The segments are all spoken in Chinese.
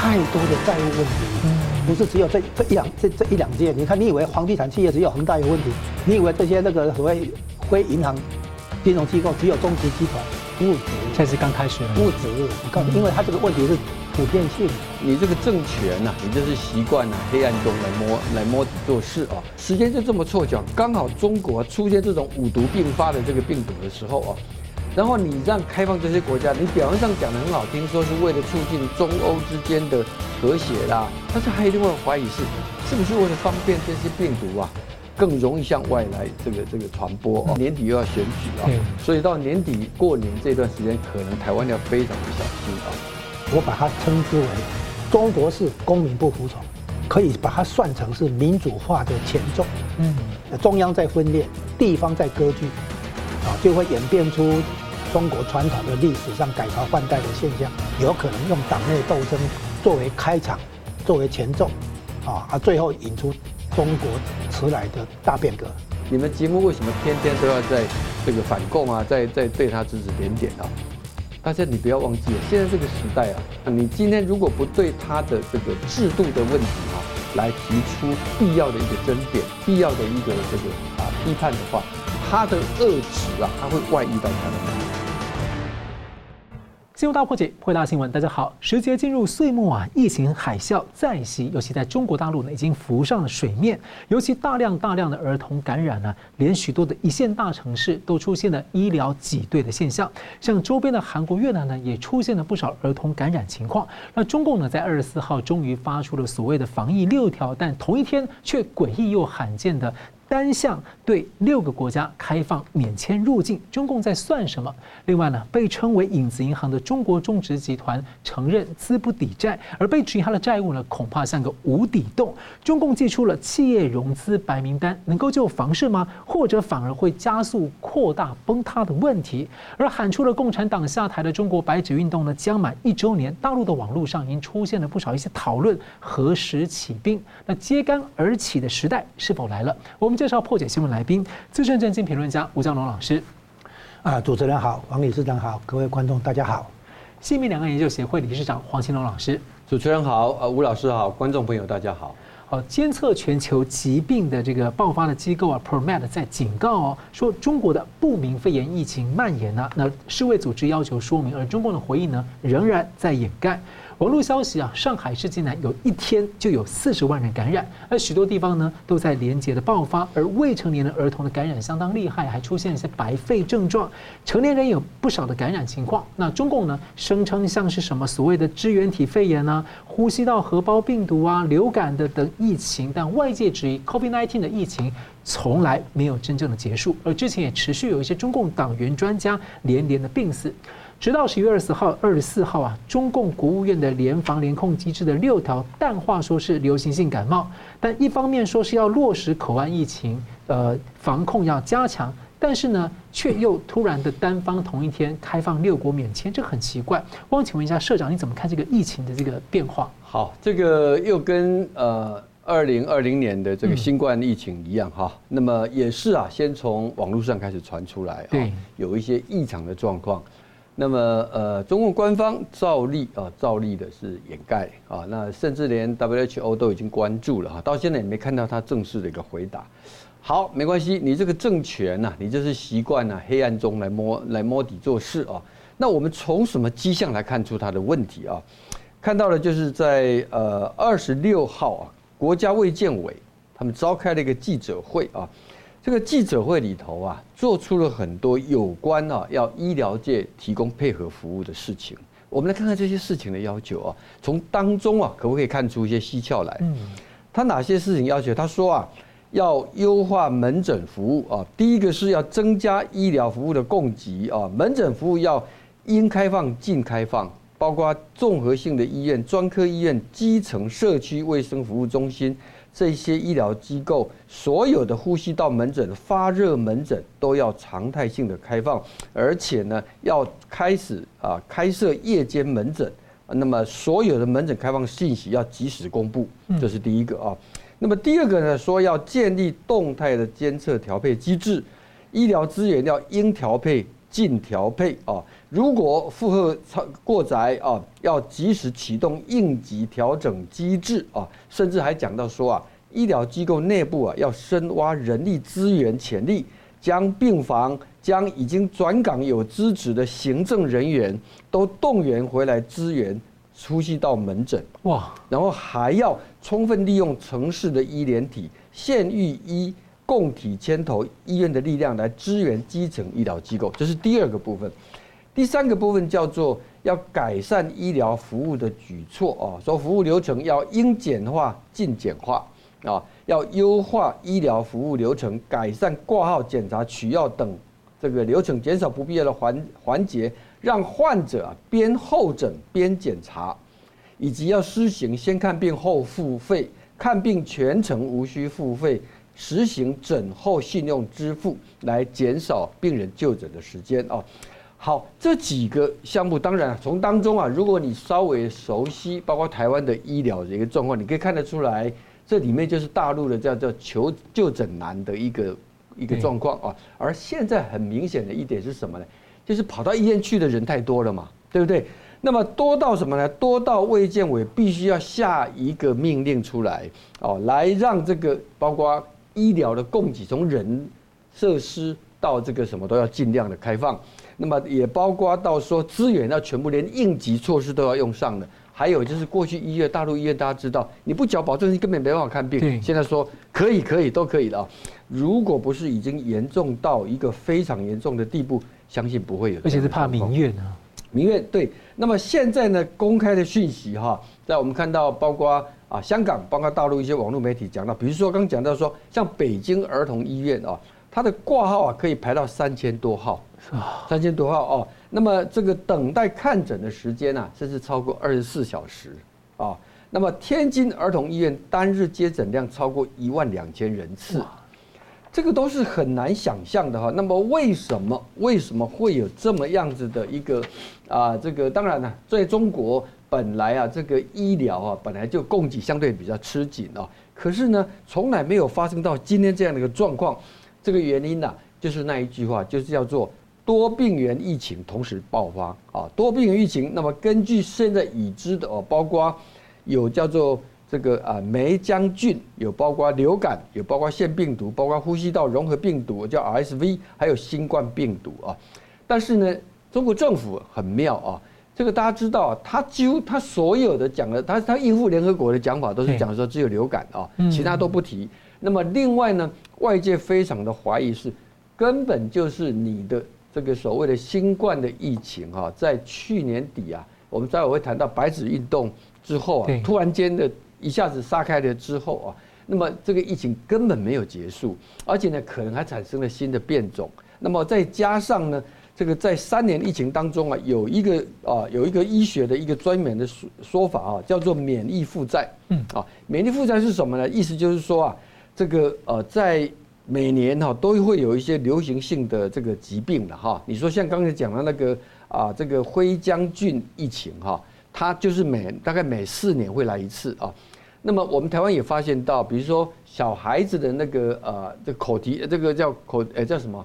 太多的债务问题，不是只有这这一两这这一两件。你看，你以为房地产企业只有恒大有问题？你以为这些那个所谓非银行金融机构只有中植集团？不止，才是刚开始。不止，我告诉你，因为它这个问题是普遍性。你这个政权呐、啊，你就是习惯了黑暗中来摸来摸底做事啊。时间就这么凑巧，刚好中国出现这种五毒并发的这个病毒的时候啊。然后你让开放这些国家，你表面上讲的很好听，说是为了促进中欧之间的和谐啦，但是还有另外怀疑是，是不是为了方便这些病毒啊，更容易向外来这个这个传播哦？年底又要选举啊，所以到年底过年这段时间，可能台湾要非常的小心啊。我把它称之为中国式公民不服从，可以把它算成是民主化的前奏。嗯，中央在分裂，地方在割据。啊，就会演变出中国传统的历史上改朝换代的现象，有可能用党内斗争作为开场，作为前奏，啊，啊，最后引出中国迟来的大变革。你们节目为什么天天都要在这个反共啊，在在对他指指点点啊？大家你不要忘记了，现在这个时代啊，你今天如果不对他的这个制度的问题啊，来提出必要的一个争辩，必要的一个这个啊批判的话。他的恶质啊，他会外溢到他的。新闻大破解，回答新闻，大家好。时节进入岁末啊，疫情海啸再袭，尤其在中国大陆呢，已经浮上了水面。尤其大量大量的儿童感染呢，连许多的一线大城市都出现了医疗挤兑的现象。像周边的韩国、越南呢，也出现了不少儿童感染情况。那中共呢，在二十四号终于发出了所谓的防疫六条，但同一天却诡异又罕见的。单向对六个国家开放免签入境，中共在算什么？另外呢，被称为影子银行的中国中植集团承认资不抵债，而被质疑他的债务呢，恐怕像个无底洞。中共祭出了企业融资白名单，能够救房市吗？或者反而会加速扩大崩塌的问题？而喊出了共产党下台的中国白纸运动呢，将满一周年，大陆的网络上已经出现了不少一些讨论：何时起兵？那揭竿而起的时代是否来了？我们。介绍破解新闻来宾，资深政经评论家吴江龙老师。啊，主持人好，王理事长好，各位观众大家好。新民两岸研究协会理事长黄兴龙老师。主持人好，呃，吴老师好，观众朋友大家好。好，监测全球疾病的这个爆发的机构啊，ProMed 在警告哦，说中国的不明肺炎疫情蔓延呢，那世卫组织要求说明，而中共的回应呢，仍然在掩盖。网络消息啊，上海市竟然有一天就有四十万人感染，而许多地方呢都在连结的爆发，而未成年的儿童的感染相当厉害，还出现一些白肺症状，成年人有不少的感染情况。那中共呢声称像是什么所谓的支原体肺炎啊、呼吸道合胞病毒啊、流感的等疫情，但外界质疑 COVID-19 的疫情从来没有真正的结束，而之前也持续有一些中共党员专家连连的病死。直到十月二十号、二十四号啊，中共国务院的联防联控机制的六条淡化说是流行性感冒，但一方面说是要落实口岸疫情，呃，防控要加强，但是呢，却又突然的单方同一天开放六国免签，这很奇怪。我想请问一下社长，你怎么看这个疫情的这个变化？好，这个又跟呃二零二零年的这个新冠疫情一样哈，那么也是啊，先从网络上开始传出来，对，有一些异常的状况。那么，呃，中共官方照例啊，照例的是掩盖啊，那甚至连 WHO 都已经关注了哈，到现在也没看到他正式的一个回答。好，没关系，你这个政权呐，你就是习惯了黑暗中来摸来摸底做事啊。那我们从什么迹象来看出他的问题啊？看到了就是在呃二十六号啊，国家卫健委他们召开了一个记者会啊。这个记者会里头啊，做出了很多有关啊要医疗界提供配合服务的事情。我们来看看这些事情的要求啊，从当中啊，可不可以看出一些蹊跷来？嗯，他哪些事情要求？他说啊，要优化门诊服务啊，第一个是要增加医疗服务的供给啊，门诊服务要应开放尽开放，包括综合性的医院、专科医院、基层社区卫生服务中心。这些医疗机构所有的呼吸道门诊、发热门诊都要常态性的开放，而且呢，要开始啊开设夜间门诊。那么所有的门诊开放信息要及时公布，这是第一个啊。那么第二个呢，说要建立动态的监测调配机制，医疗资源要应调配尽调配啊。如果负荷超过载啊，要及时启动应急调整机制啊，甚至还讲到说啊，医疗机构内部啊要深挖人力资源潜力，将病房、将已经转岗有资质的行政人员都动员回来支援出西到门诊。哇，然后还要充分利用城市的医联体、县域医共体牵头医院的力量来支援基层医疗机构，这是第二个部分。第三个部分叫做要改善医疗服务的举措啊，说服务流程要应简化尽简化啊，要优化医疗服务流程，改善挂号、检查、取药等这个流程，减少不必要的环环节，让患者边候诊边检查，以及要施行先看病后付费，看病全程无需付费，实行诊后信用支付，来减少病人就诊的时间啊。好，这几个项目，当然从当中啊，如果你稍微熟悉，包括台湾的医疗的一个状况，你可以看得出来，这里面就是大陆的叫做求就诊难的一个一个状况啊。而现在很明显的一点是什么呢？就是跑到医院去的人太多了嘛，对不对？那么多到什么呢？多到卫健委必须要下一个命令出来哦，来让这个包括医疗的供给，从人、设施到这个什么都要尽量的开放。那么也包括到说资源要全部连应急措施都要用上的，还有就是过去医院大陆医院大家知道，你不缴保证金根本没办法看病。对，现在说可以可以都可以了啊。如果不是已经严重到一个非常严重的地步，相信不会有。而且是怕民怨啊。民怨对。那么现在呢，公开的讯息哈，在我们看到包括啊香港，包括大陆一些网络媒体讲到，比如说刚讲到说，像北京儿童医院啊，它的挂号啊可以排到三千多号。三千多号哦，那么这个等待看诊的时间呢、啊，甚至超过二十四小时啊。那么天津儿童医院单日接诊量超过一万两千人次，这个都是很难想象的哈。那么为什么为什么会有这么样子的一个啊？这个当然呢，在中国本来啊，这个医疗啊本来就供给相对比较吃紧啊，可是呢，从来没有发生到今天这样的一个状况。这个原因呢、啊，就是那一句话，就是叫做。多病原疫情同时爆发啊！多病原疫情，那么根据现在已知的哦，包括有叫做这个啊梅浆菌，有包括流感，有包括腺病毒，包括呼吸道融合病毒叫 RSV，还有新冠病毒啊。但是呢，中国政府很妙啊，这个大家知道，他几乎他所有的讲的，他他应付联合国的讲法都是讲说只有流感啊，其他都不提。那么另外呢，外界非常的怀疑是根本就是你的。这个所谓的新冠的疫情哈，在去年底啊，我们待会会谈到白纸运动之后啊，突然间的一下子杀开了之后啊，那么这个疫情根本没有结束，而且呢，可能还产生了新的变种。那么再加上呢，这个在三年疫情当中啊，有一个啊，有一个医学的一个专门的说说法啊，叫做免疫负债。嗯啊，免疫负债是什么呢？意思就是说啊，这个呃在。每年哈都会有一些流行性的这个疾病的哈，你说像刚才讲的那个啊，这个灰浆菌疫情哈，它就是每大概每四年会来一次啊。那么我们台湾也发现到，比如说小孩子的那个呃，这口蹄这个叫口呃叫什么？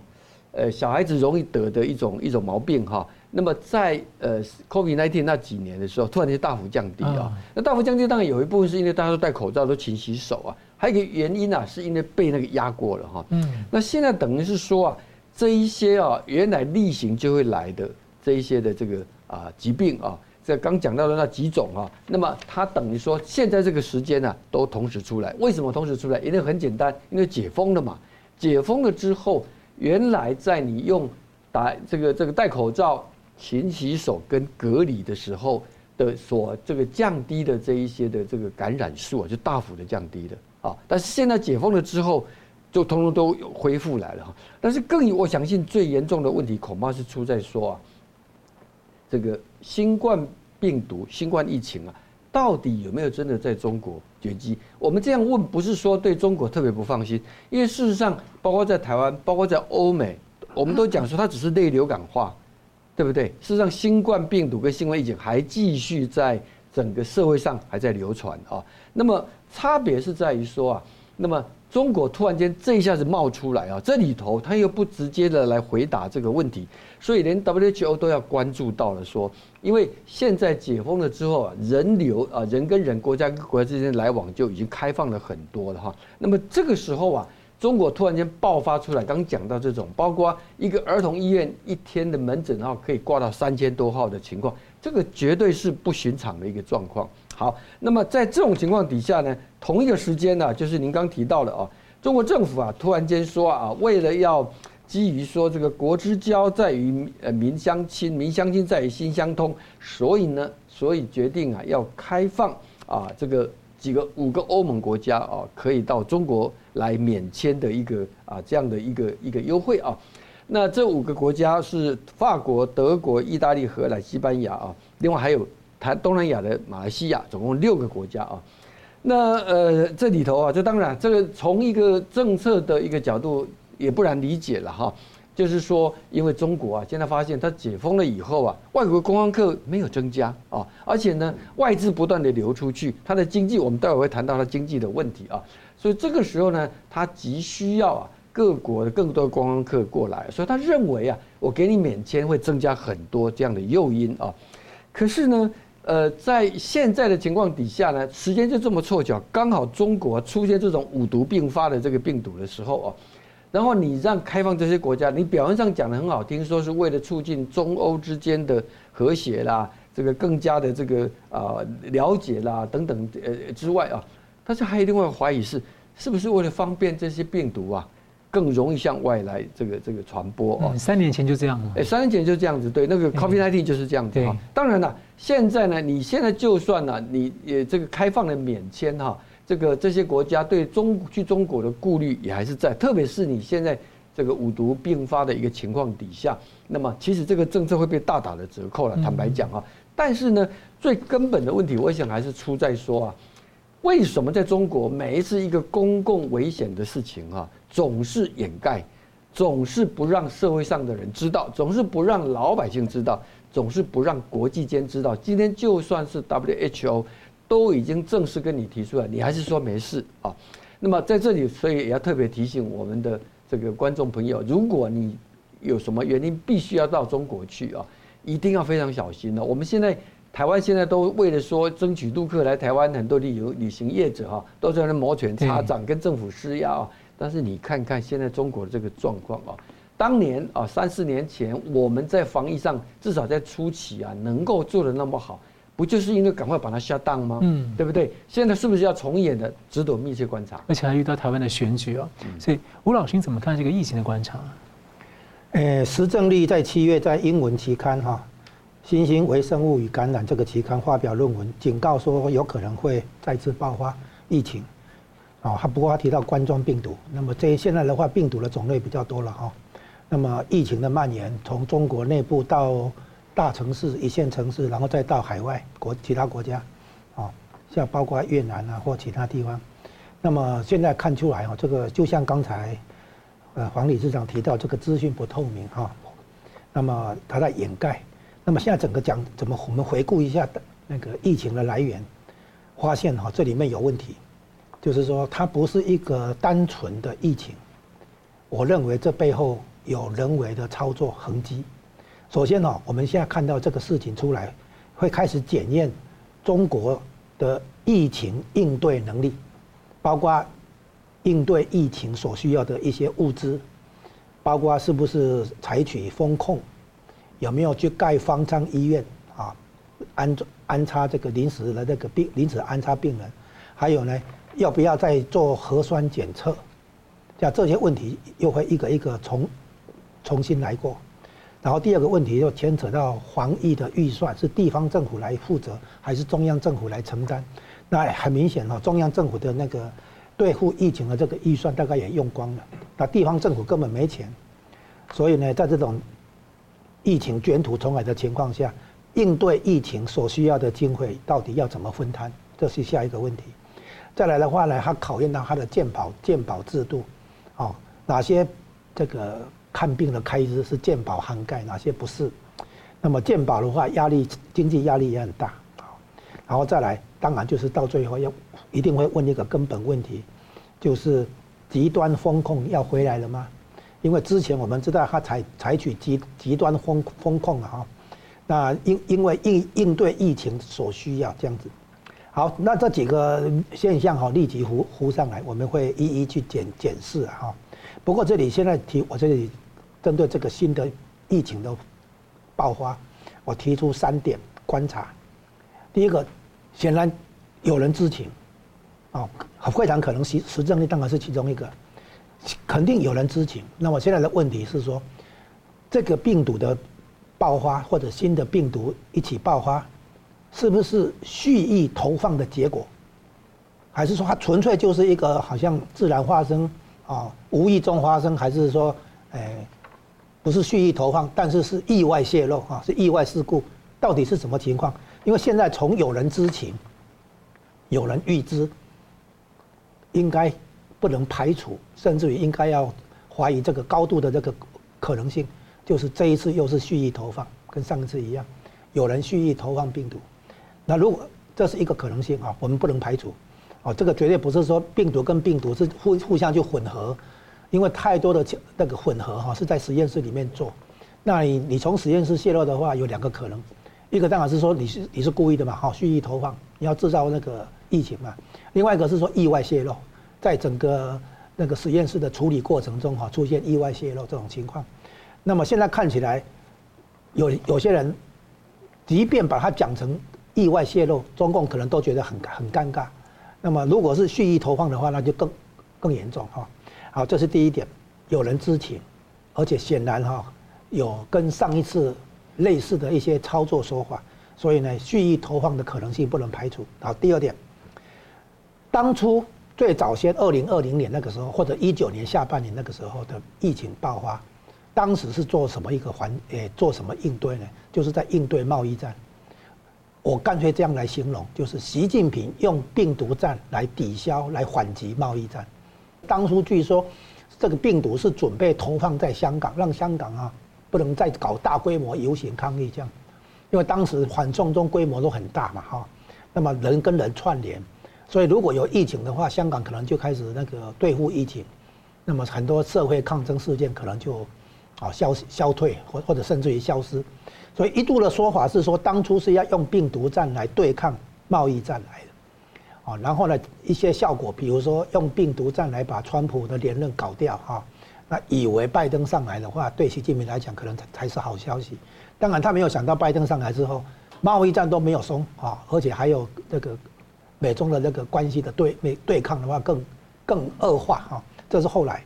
呃，小孩子容易得的一种一种毛病哈。那么在呃 COVID-19 那几年的时候，突然间大幅降低啊。那大幅降低当然有一部分是因为大家都戴口罩，都勤洗手啊。还有一个原因啊，是因为被那个压过了哈。嗯。那现在等于是说啊，这一些啊原来例行就会来的这一些的这个啊疾病啊，这刚讲到的那几种啊，那么它等于说现在这个时间呢、啊、都同时出来。为什么同时出来？因为很简单，因为解封了嘛。解封了之后，原来在你用打这个这个戴口罩、勤洗手跟隔离的时候的所这个降低的这一些的这个感染数啊，就大幅的降低了。啊！但是现在解封了之后，就通通都恢复来了哈。但是更我相信最严重的问题，恐怕是出在说啊，这个新冠病毒、新冠疫情啊，到底有没有真的在中国绝迹？我们这样问，不是说对中国特别不放心，因为事实上，包括在台湾，包括在欧美，我们都讲说它只是类流感化，对不对？事实上，新冠病毒跟新冠疫情还继续在整个社会上还在流传啊。那么。差别是在于说啊，那么中国突然间这一下子冒出来啊，这里头他又不直接的来回答这个问题，所以连 WHO 都要关注到了说，因为现在解封了之后啊，人流啊，人跟人、国家跟国家之间来往就已经开放了很多了哈。那么这个时候啊，中国突然间爆发出来，刚讲到这种，包括一个儿童医院一天的门诊号可以挂到三千多号的情况，这个绝对是不寻常的一个状况。好，那么在这种情况底下呢，同一个时间呢，就是您刚提到的啊，中国政府啊，突然间说啊，为了要基于说这个国之交在于呃民相亲，民相亲在于心相通，所以呢，所以决定啊要开放啊这个几个五个欧盟国家啊，可以到中国来免签的一个啊这样的一个一个优惠啊。那这五个国家是法国、德国、意大利、荷兰、西班牙啊，另外还有。谈东南亚的马来西亚，总共六个国家啊。那呃，这里头啊，这当然这个从一个政策的一个角度也不难理解了哈。就是说，因为中国啊，现在发现它解封了以后啊，外国观光客没有增加啊，而且呢，外资不断的流出去，它的经济我们待会会谈到它经济的问题啊。所以这个时候呢，他急需要啊各国的更多的观光客过来，所以他认为啊，我给你免签会增加很多这样的诱因啊。可是呢，呃，在现在的情况底下呢，时间就这么凑巧，刚好中国出现这种五毒并发的这个病毒的时候啊，然后你让开放这些国家，你表面上讲的很好听，说是为了促进中欧之间的和谐啦，这个更加的这个啊了解啦等等呃之外啊，但是还有另外怀疑是，是不是为了方便这些病毒啊？更容易向外来这个这个传播哦。三年前就这样了。哎，三年前就这样子，对，那个 COVID-19 就是这样子哈。当然了，现在呢，你现在就算呢，你也这个开放了免签哈，这个这些国家对中去中国的顾虑也还是在，特别是你现在这个五毒并发的一个情况底下，那么其实这个政策会被大打的折扣了。坦白讲啊，但是呢，最根本的问题，我想还是出在说啊，为什么在中国每一次一个公共危险的事情啊？总是掩盖，总是不让社会上的人知道，总是不让老百姓知道，总是不让国际间知道。今天就算是 WHO 都已经正式跟你提出来，你还是说没事啊？那么在这里，所以也要特别提醒我们的这个观众朋友，如果你有什么原因必须要到中国去啊，一定要非常小心了。我们现在台湾现在都为了说争取陆客来台湾，很多旅游旅行业者哈都在那摩拳擦掌，跟政府施压啊。但是你看看现在中国的这个状况啊，当年啊三四年前我们在防疫上至少在初期啊能够做的那么好，不就是因为赶快把它 shut down 吗？嗯，对不对？现在是不是要重演的？值得密切观察。而且还遇到台湾的选举啊，所以吴老师你怎么看这个疫情的观察？呃，石正丽在七月在英文期刊哈《新型微生物与感染》这个期刊发表论文，警告说有可能会再次爆发疫情。哦，他不过他提到冠状病毒，那么这现在的话，病毒的种类比较多了哈。那么疫情的蔓延，从中国内部到大城市、一线城市，然后再到海外国其他国家，啊，像包括越南啊或其他地方。那么现在看出来哦，这个就像刚才呃黄理事长提到，这个资讯不透明哈。那么他在掩盖。那么现在整个讲怎么，我们回顾一下的那个疫情的来源，发现哈这里面有问题。就是说，它不是一个单纯的疫情。我认为这背后有人为的操作痕迹。首先呢，我们现在看到这个事情出来，会开始检验中国的疫情应对能力，包括应对疫情所需要的一些物资，包括是不是采取封控，有没有去盖方舱医院啊，安安插这个临时的这个病临时安插病人，还有呢？要不要再做核酸检测？像这些问题又会一个一个重重新来过。然后第二个问题又牵扯到防疫的预算是地方政府来负责还是中央政府来承担？那很明显哈，中央政府的那个对付疫情的这个预算大概也用光了，那地方政府根本没钱。所以呢，在这种疫情卷土重来的情况下，应对疫情所需要的经费到底要怎么分摊？这是下一个问题。再来的话呢，它考验到它的健保健保制度，哦，哪些这个看病的开支是健保涵盖，哪些不是？那么健保的话，压力经济压力也很大，然后再来，当然就是到最后要一定会问一个根本问题，就是极端风控要回来了吗？因为之前我们知道他采采取极极端风风控啊，哈，那因因为应应对疫情所需要这样子。好，那这几个现象哈，立即浮浮上来，我们会一一去检检视啊，不过这里现在提，我这里针对这个新的疫情的爆发，我提出三点观察。第一个，显然有人知情，啊，非常可能实实证力当然是其中一个，肯定有人知情。那我现在的问题是说，这个病毒的爆发或者新的病毒一起爆发。是不是蓄意投放的结果，还是说它纯粹就是一个好像自然发生啊，无意中发生，还是说，哎，不是蓄意投放，但是是意外泄露啊，是意外事故，到底是什么情况？因为现在从有人知情，有人预知，应该不能排除，甚至于应该要怀疑这个高度的这个可能性，就是这一次又是蓄意投放，跟上一次一样，有人蓄意投放病毒。那如果这是一个可能性啊，我们不能排除，哦，这个绝对不是说病毒跟病毒是互互相就混合，因为太多的那个混合哈是在实验室里面做，那你你从实验室泄露的话有两个可能，一个当然是说你是你是故意的嘛，哈，蓄意投放，你要制造那个疫情嘛，另外一个是说意外泄露，在整个那个实验室的处理过程中哈出现意外泄露这种情况，那么现在看起来有有些人，即便把它讲成。意外泄露，中共可能都觉得很很尴尬。那么，如果是蓄意投放的话，那就更更严重哈。好，这是第一点，有人知情，而且显然哈有跟上一次类似的一些操作手法，所以呢，蓄意投放的可能性不能排除。好，第二点，当初最早先二零二零年那个时候，或者一九年下半年那个时候的疫情爆发，当时是做什么一个环诶做什么应对呢？就是在应对贸易战。我干脆这样来形容，就是习近平用病毒战来抵消、来缓急贸易战。当初据说，这个病毒是准备投放在香港，让香港啊不能再搞大规模游行抗议这样，因为当时反送中规模都很大嘛哈。那么人跟人串联，所以如果有疫情的话，香港可能就开始那个对付疫情，那么很多社会抗争事件可能就啊消消退，或或者甚至于消失。所以一度的说法是说，当初是要用病毒战来对抗贸易战来的，啊，然后呢，一些效果，比如说用病毒战来把川普的连任搞掉，哈，那以为拜登上来的话，对习近平来讲可能才才是好消息。当然，他没有想到拜登上来之后，贸易战都没有松，啊，而且还有这个美中的那个关系的对对抗的话更更恶化，哈，这是后来。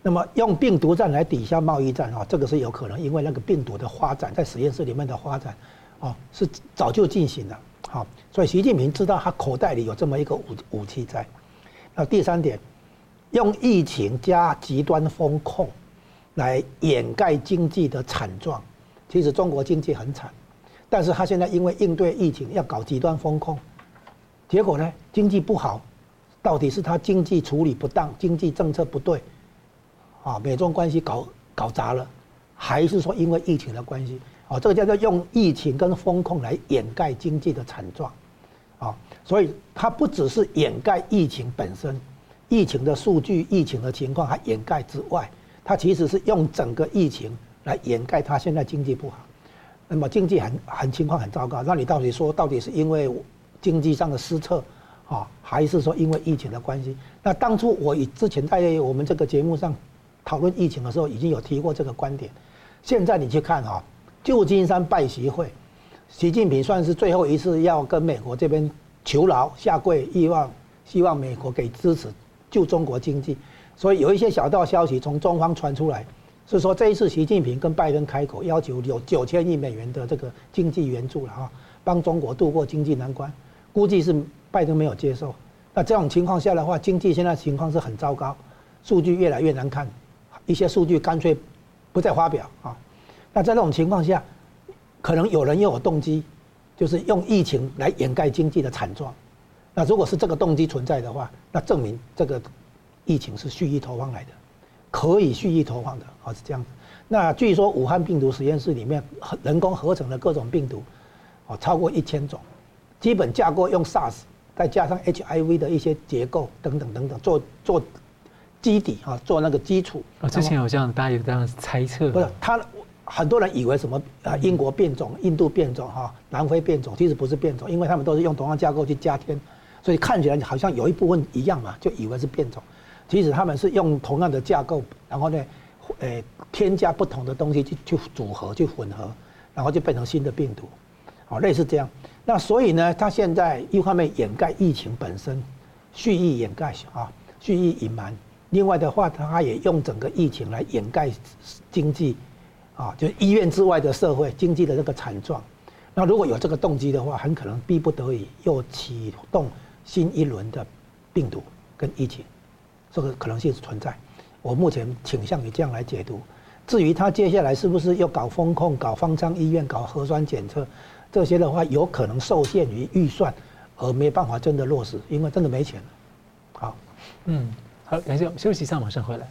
那么用病毒战来抵消贸易战啊，这个是有可能，因为那个病毒的发展在实验室里面的发展，啊，是早就进行了，好，所以习近平知道他口袋里有这么一个武武器在。那第三点，用疫情加极端风控来掩盖经济的惨状。其实中国经济很惨，但是他现在因为应对疫情要搞极端风控，结果呢，经济不好，到底是他经济处理不当，经济政策不对？啊，美中关系搞搞砸了，还是说因为疫情的关系？啊，这个叫做用疫情跟风控来掩盖经济的惨状，啊，所以它不只是掩盖疫情本身，疫情的数据、疫情的情况还掩盖之外，它其实是用整个疫情来掩盖它现在经济不好，那么经济很很情况很糟糕，那你到底说到底是因为经济上的失策，啊，还是说因为疫情的关系？那当初我以之前在我们这个节目上。讨论疫情的时候已经有提过这个观点，现在你去看哈，旧金山拜习会，习近平算是最后一次要跟美国这边求饶下跪，希望希望美国给支持救中国经济，所以有一些小道消息从中方传出来，是说这一次习近平跟拜登开口要求有九千亿美元的这个经济援助了哈，帮中国度过经济难关，估计是拜登没有接受，那这种情况下的话，经济现在情况是很糟糕，数据越来越难看。一些数据干脆不再发表啊，那在这种情况下，可能有人又有动机，就是用疫情来掩盖经济的惨状。那如果是这个动机存在的话，那证明这个疫情是蓄意投放来的，可以蓄意投放的啊，是这样。那据说武汉病毒实验室里面人工合成的各种病毒，哦，超过一千种，基本架构用 SARS 再加上 HIV 的一些结构等等等等，做做基底啊，做那个基础。啊，之前有这样，大家有这样猜测。不是他。很多人以为什么啊？英国变种、印度变种、哈南非变种，其实不是变种，因为他们都是用同样架构去加添，所以看起来好像有一部分一样嘛，就以为是变种。其实他们是用同样的架构，然后呢，诶，添加不同的东西去去组合、去混合，然后就变成新的病毒，哦，类似这样。那所以呢，他现在一方面掩盖疫情本身，蓄意掩盖啊，蓄意隐瞒；另外的话，他也用整个疫情来掩盖经济。啊，就医院之外的社会经济的这个惨状，那如果有这个动机的话，很可能逼不得已又启动新一轮的病毒跟疫情，这个可能性是存在。我目前倾向于这样来解读。至于他接下来是不是又搞封控、搞方舱医院、搞核酸检测这些的话，有可能受限于预算而没办法真的落实，因为真的没钱。好，嗯，好，感谢休息一下，马上回来。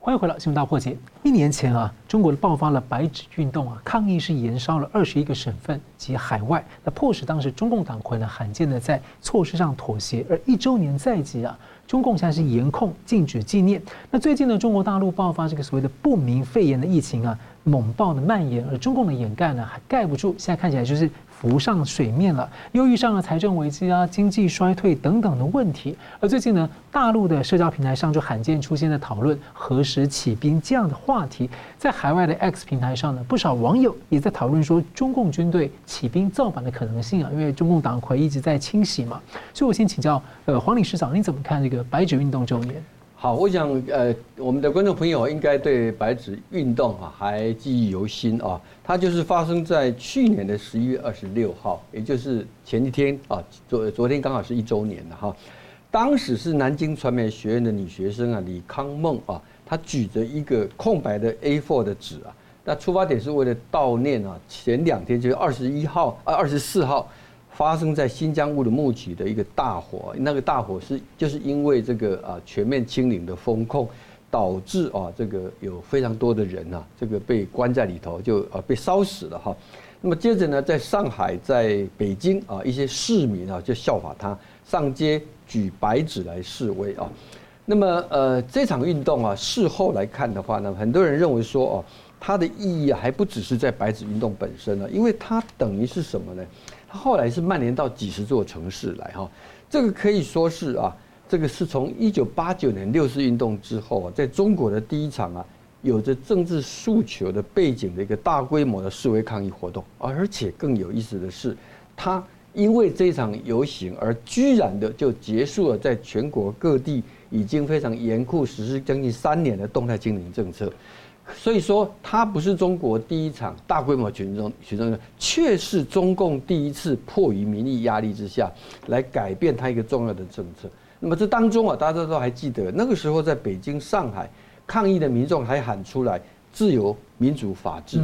欢迎回来，新闻大破解。一年前啊，中国爆发了白纸运动啊，抗议是延烧了二十一个省份及海外，那迫使当时中共党魁呢罕见的在措施上妥协。而一周年在即啊，中共现在是严控禁止纪念。那最近呢，中国大陆爆发这个所谓的不明肺炎的疫情啊，猛暴的蔓延，而中共的掩盖呢还盖不住，现在看起来就是。浮上水面了，又遇上了财政危机啊、经济衰退等等的问题。而最近呢，大陆的社交平台上就罕见出现在讨论何时起兵这样的话题。在海外的 X 平台上呢，不少网友也在讨论说中共军队起兵造反的可能性啊，因为中共党魁一直在清洗嘛。所以我先请教呃黄理事长，你怎么看这个白纸运动周年？好，我想呃，我们的观众朋友应该对白纸运动啊还记忆犹新啊。它就是发生在去年的十一月二十六号，也就是前一天啊，昨昨天刚好是一周年了哈。当时是南京传媒学院的女学生啊，李康梦啊，她举着一个空白的 A4 的纸啊，那出发点是为了悼念啊，前两天就是二十一号啊，二十四号。发生在新疆乌鲁木齐的一个大火，那个大火是就是因为这个啊全面清零的风控，导致啊这个有非常多的人呐，这个被关在里头，就啊被烧死了哈。那么接着呢，在上海、在北京啊，一些市民啊就效法他上街举白纸来示威啊。那么呃这场运动啊，事后来看的话呢，很多人认为说哦，它的意义还不只是在白纸运动本身呢，因为它等于是什么呢？它后来是蔓延到几十座城市来哈，这个可以说是啊，这个是从一九八九年六四运动之后啊，在中国的第一场啊，有着政治诉求的背景的一个大规模的示威抗议活动，而且更有意思的是，它因为这场游行而居然的就结束了在全国各地已经非常严酷实施将近三年的动态清零政策。所以说，它不是中国第一场大规模群众群众，却是中共第一次迫于民意压力之下来改变它一个重要的政策。那么这当中啊，大家都还记得，那个时候在北京、上海抗议的民众还喊出来“自由、民主、法治”，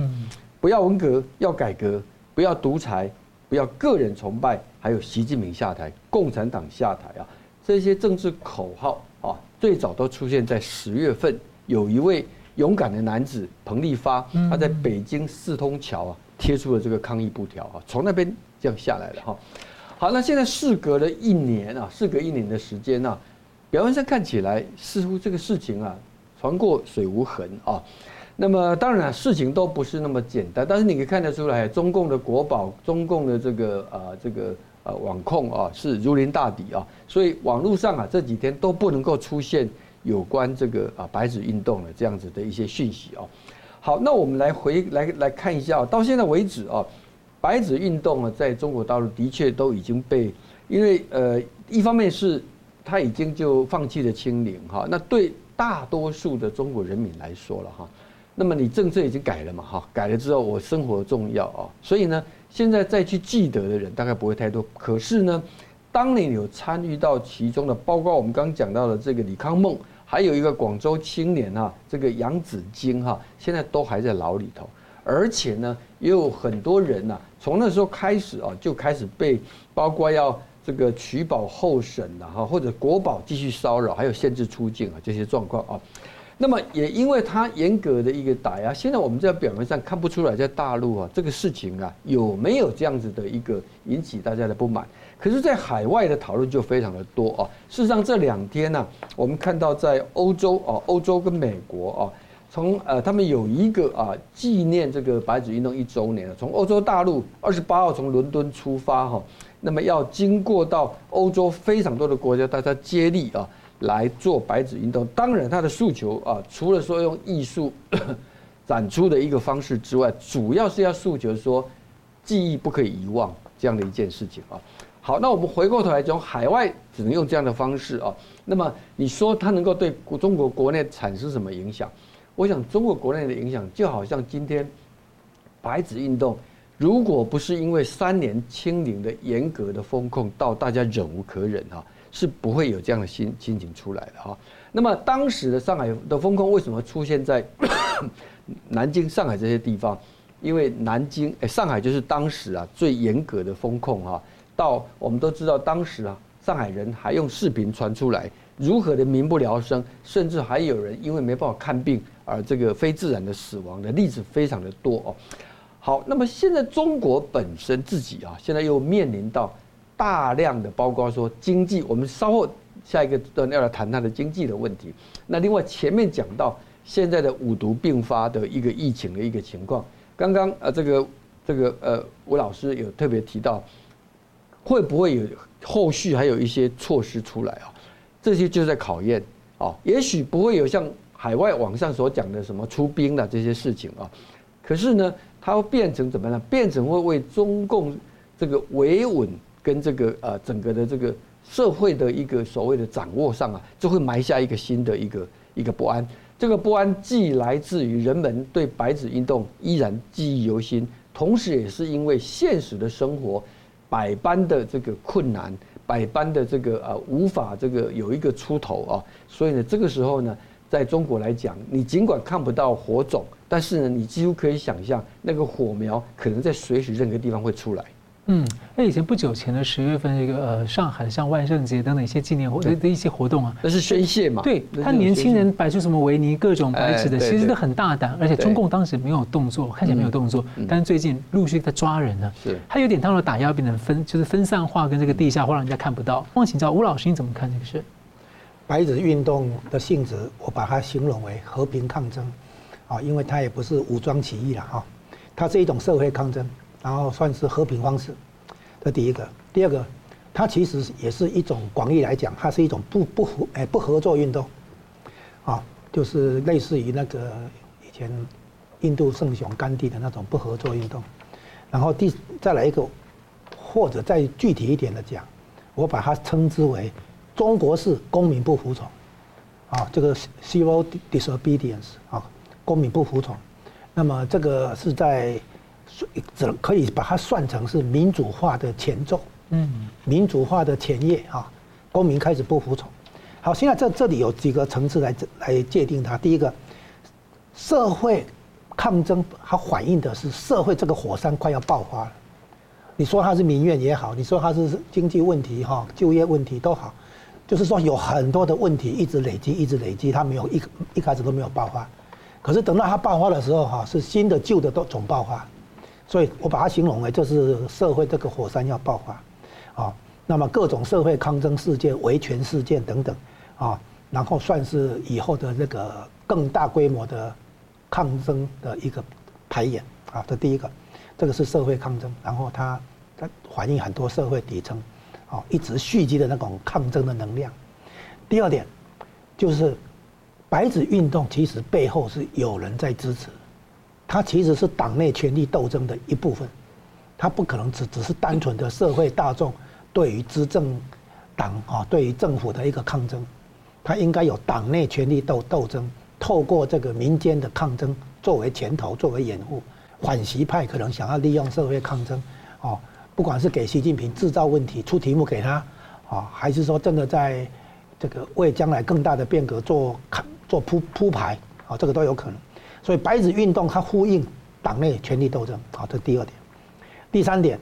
不要文革，要改革，不要独裁，不要个人崇拜，还有习近平下台、共产党下台啊，这些政治口号啊，最早都出现在十月份，有一位。勇敢的男子彭立发，他在北京四通桥啊贴出了这个抗议布条啊，从那边这样下来了哈。好，那现在事隔了一年啊，事隔一年的时间啊，表面上看起来似乎这个事情啊船过水无痕啊。那么当然事情都不是那么简单，但是你可以看得出来，中共的国宝、中共的这个啊这个呃网控啊是如临大敌啊，所以网络上啊这几天都不能够出现。有关这个啊白纸运动的这样子的一些讯息哦，好，那我们来回来来看一下，到现在为止啊，白纸运动呢，在中国大陆的确都已经被，因为呃，一方面是他已经就放弃了清零哈，那对大多数的中国人民来说了哈，那么你政策已经改了嘛哈，改了之后我生活重要啊，所以呢，现在再去记得的人大概不会太多，可是呢，当年有参与到其中的，包括我们刚刚讲到的这个李康梦。还有一个广州青年哈，这个杨子京哈，现在都还在牢里头，而且呢，也有很多人呐，从那时候开始啊，就开始被包括要这个取保候审的哈，或者国保继续骚扰，还有限制出境啊这些状况啊。那么也因为他严格的一个打压，现在我们在表面上看不出来，在大陆啊这个事情啊有没有这样子的一个引起大家的不满？可是，在海外的讨论就非常的多啊。事实上，这两天呢，我们看到在欧洲啊，欧洲跟美国啊，从呃他们有一个啊纪念这个白纸运动一周年，从欧洲大陆二十八号从伦敦出发哈，那么要经过到欧洲非常多的国家，大家接力啊。来做白纸运动，当然他的诉求啊，除了说用艺术 展出的一个方式之外，主要是要诉求说记忆不可以遗忘这样的一件事情啊。好，那我们回过头来讲，海外只能用这样的方式啊。那么你说它能够对中国国内产生什么影响？我想中国国内的影响就好像今天白纸运动，如果不是因为三年清零的严格的风控到大家忍无可忍哈。是不会有这样的心心情出来的哈。那么当时的上海的风控为什么出现在 南京、上海这些地方？因为南京、哎，上海就是当时啊最严格的风控哈。到我们都知道，当时啊上海人还用视频传出来如何的民不聊生，甚至还有人因为没办法看病而这个非自然的死亡的例子非常的多哦。好，那么现在中国本身自己啊，现在又面临到。大量的，包括说经济，我们稍后下一个段要来谈它的经济的问题。那另外前面讲到现在的五毒并发的一个疫情的一个情况，刚刚呃这个这个呃吴老师有特别提到，会不会有后续还有一些措施出来啊？这些就在考验啊，也许不会有像海外网上所讲的什么出兵的这些事情啊，可是呢，它会变成怎么样？变成会为中共这个维稳。跟这个呃整个的这个社会的一个所谓的掌握上啊，就会埋下一个新的一个一个不安。这个不安既来自于人们对白纸运动依然记忆犹新，同时也是因为现实的生活百般的这个困难，百般的这个呃无法这个有一个出头啊。所以呢，这个时候呢，在中国来讲，你尽管看不到火种，但是呢，你几乎可以想象那个火苗可能在随时任何地方会出来。嗯，那以前不久前的十月份，这个呃，上海像万圣节等等一些纪念活的的一些活动啊，那是宣泄嘛？对，他年轻人摆出什么维尼各种白纸的，其实都很大胆，而且中共当时没有动作，看起来没有动作，但是最近陆续在抓人呢。是，他有点当了打压，变成分，就是分散化跟这个地下化，让人家看不到。我想请教吴老师，你怎么看这个事？白纸运动的性质，我把它形容为和平抗争，啊，因为它也不是武装起义了哈，它是一种社会抗争。然后算是和平方式，这第一个。第二个，它其实也是一种广义来讲，它是一种不不合哎不合作运动，啊，就是类似于那个以前印度圣雄甘地的那种不合作运动。然后第再来一个，或者再具体一点的讲，我把它称之为中国式公民不服从，啊，这个 civil disobedience 啊，公民不服从。那么这个是在。只可以把它算成是民主化的前奏，嗯，民主化的前夜啊，公民开始不服从。好，现在这这里有几个层次来来界定它。第一个，社会抗争，它反映的是社会这个火山快要爆发了。你说它是民怨也好，你说它是经济问题哈，就业问题都好，就是说有很多的问题一直累积，一直累积，它没有一一开始都没有爆发，可是等到它爆发的时候哈，是新的旧的都总爆发。所以我把它形容为，这是社会这个火山要爆发，啊，那么各种社会抗争事件、维权事件等等，啊，然后算是以后的这个更大规模的抗争的一个排演，啊，这第一个，这个是社会抗争，然后它它反映很多社会底层，啊，一直蓄积的那种抗争的能量。第二点，就是白纸运动其实背后是有人在支持。它其实是党内权力斗争的一部分，它不可能只只是单纯的社会大众对于执政党啊，对于政府的一个抗争，它应该有党内权力斗斗争，透过这个民间的抗争作为前头，作为掩护。反习派可能想要利用社会抗争，哦，不管是给习近平制造问题、出题目给他，啊，还是说真的在这个为将来更大的变革做看做铺铺排，啊，这个都有可能。所以白纸运动它呼应党内权力斗争，好，这第二点。第三点，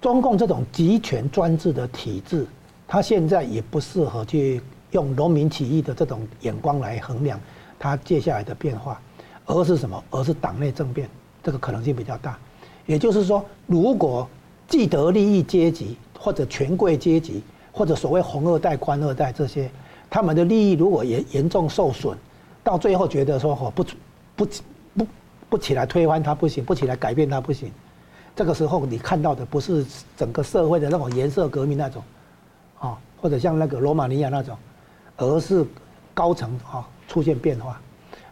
中共这种集权专制的体制，它现在也不适合去用农民起义的这种眼光来衡量，它接下来的变化，而是什么？而是党内政变，这个可能性比较大。也就是说，如果既得利益阶级或者权贵阶级或者所谓红二代、官二代这些，他们的利益如果严严重受损，到最后觉得说哦不不不不起来推翻它不行，不起来改变它不行，这个时候你看到的不是整个社会的那种颜色革命那种，啊，或者像那个罗马尼亚那种，而是高层啊出现变化，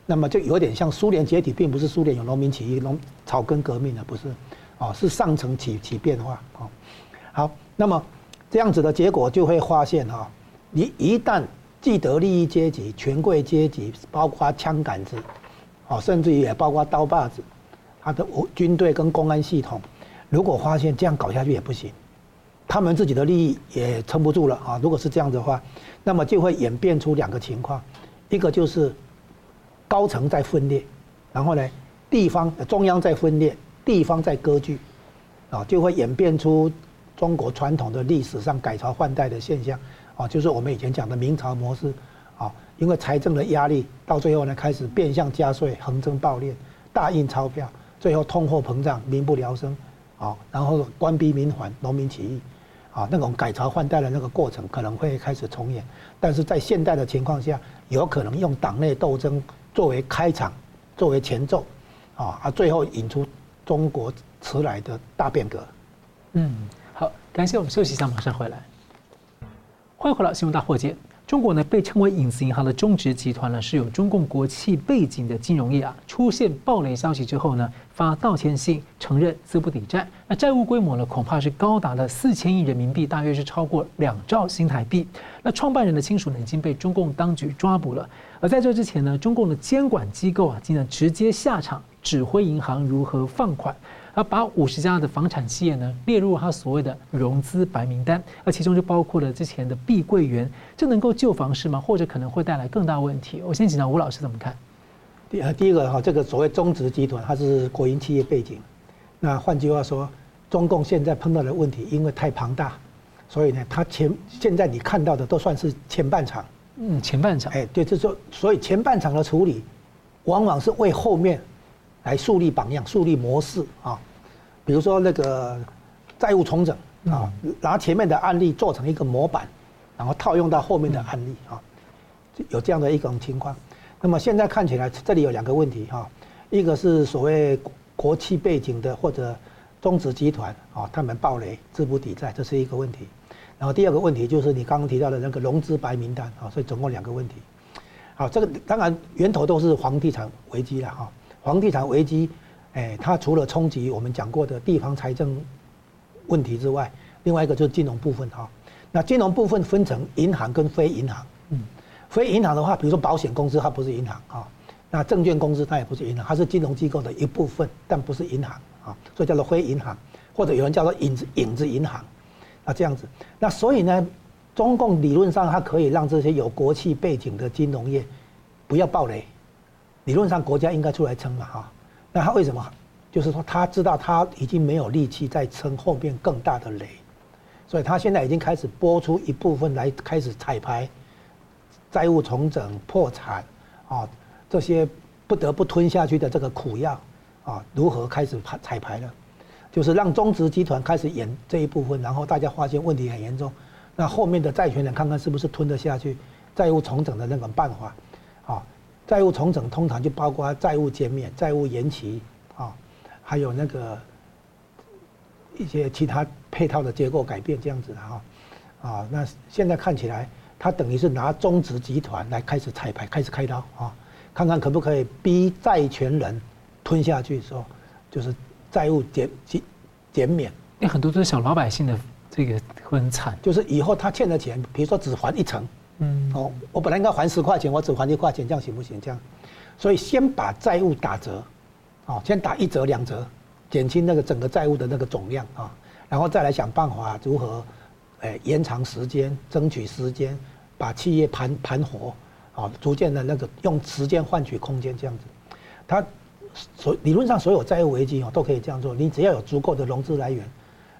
那么就有点像苏联解体，并不是苏联有农民起义、农草根革命的，不是，啊，是上层起起变化啊。好，那么这样子的结果就会发现哈，你一旦既得利益阶级、权贵阶级，包括枪杆子，啊，甚至于也包括刀把子，他的军队跟公安系统，如果发现这样搞下去也不行，他们自己的利益也撑不住了啊。如果是这样的话，那么就会演变出两个情况，一个就是高层在分裂，然后呢，地方中央在分裂，地方在割据，啊，就会演变出中国传统的历史上改朝换代的现象。啊，就是我们以前讲的明朝模式，因为财政的压力，到最后呢，开始变相加税、横征暴敛、大印钞票，最后通货膨胀、民不聊生，啊，然后官逼民反、农民起义，啊，那种改朝换代的那个过程可能会开始重演，但是在现代的情况下，有可能用党内斗争作为开场、作为前奏，啊，啊，最后引出中国迟来的大变革。嗯，好，感谢我们休息一下，马上回来。欢迎回来，新闻大破解。中国呢，被称为“影子银行”的中植集团呢，是有中共国企背景的金融业啊。出现暴雷消息之后呢，发道歉信，承认资不抵债。那债务规模呢，恐怕是高达了四千亿人民币，大约是超过两兆新台币。那创办人的亲属呢，已经被中共当局抓捕了。而在这之前呢，中共的监管机构啊，竟然直接下场指挥银行如何放款。而把五十家的房产企业呢列入他所谓的融资白名单，而其中就包括了之前的碧桂园，这能够救房市吗？或者可能会带来更大问题？我先请教吴老师怎么看？第呃第一个哈，这个所谓中植集团，它是国营企业背景，那换句话说，中共现在碰到的问题因为太庞大，所以呢，它前现在你看到的都算是前半场，嗯，前半场，哎，对，就是说，所以前半场的处理，往往是为后面。来树立榜样，树立模式啊，比如说那个债务重整啊，拿前面的案例做成一个模板，然后套用到后面的案例啊，有这样的一种情况。那么现在看起来，这里有两个问题哈，一个是所谓国企背景的或者中植集团啊，他们暴雷资不抵债，这是一个问题。然后第二个问题就是你刚刚提到的那个融资白名单啊，所以总共两个问题。好，这个当然源头都是房地产危机了哈。房地产危机，哎，它除了冲击我们讲过的地方财政问题之外，另外一个就是金融部分哈。那金融部分分成银行跟非银行。嗯，非银行的话，比如说保险公司，它不是银行啊。那证券公司它也不是银行，它是金融机构的一部分，但不是银行啊，所以叫做非银行，或者有人叫做影子影子银行。那这样子，那所以呢，中共理论上它可以让这些有国企背景的金融业不要暴雷。理论上国家应该出来撑嘛哈，那他为什么？就是说他知道他已经没有力气再撑后面更大的雷，所以他现在已经开始拨出一部分来开始彩排，债务重整、破产啊这些不得不吞下去的这个苦药啊，如何开始排彩排呢？就是让中植集团开始演这一部分，然后大家发现问题很严重，那后面的债权人看看是不是吞得下去债务重整的那种办法。债务重整通常就包括债务减免、债务延期啊，还有那个一些其他配套的结构改变这样子的哈啊。那现在看起来，他等于是拿中植集团来开始彩排、开始开刀啊，看看可不可以逼债权人吞下去，说就是债务减减减免。那很多都是小老百姓的这个会很惨，就是以后他欠的钱，比如说只还一成。嗯，哦，我本来应该还十块钱，我只还一块钱，这样行不行？这样，所以先把债务打折，哦，先打一折两折，减轻那个整个债务的那个总量啊，然后再来想办法如何，诶，延长时间，争取时间，把企业盘盘活，啊，逐渐的那个用时间换取空间，这样子，它所理论上所有债务危机哦都可以这样做，你只要有足够的融资来源，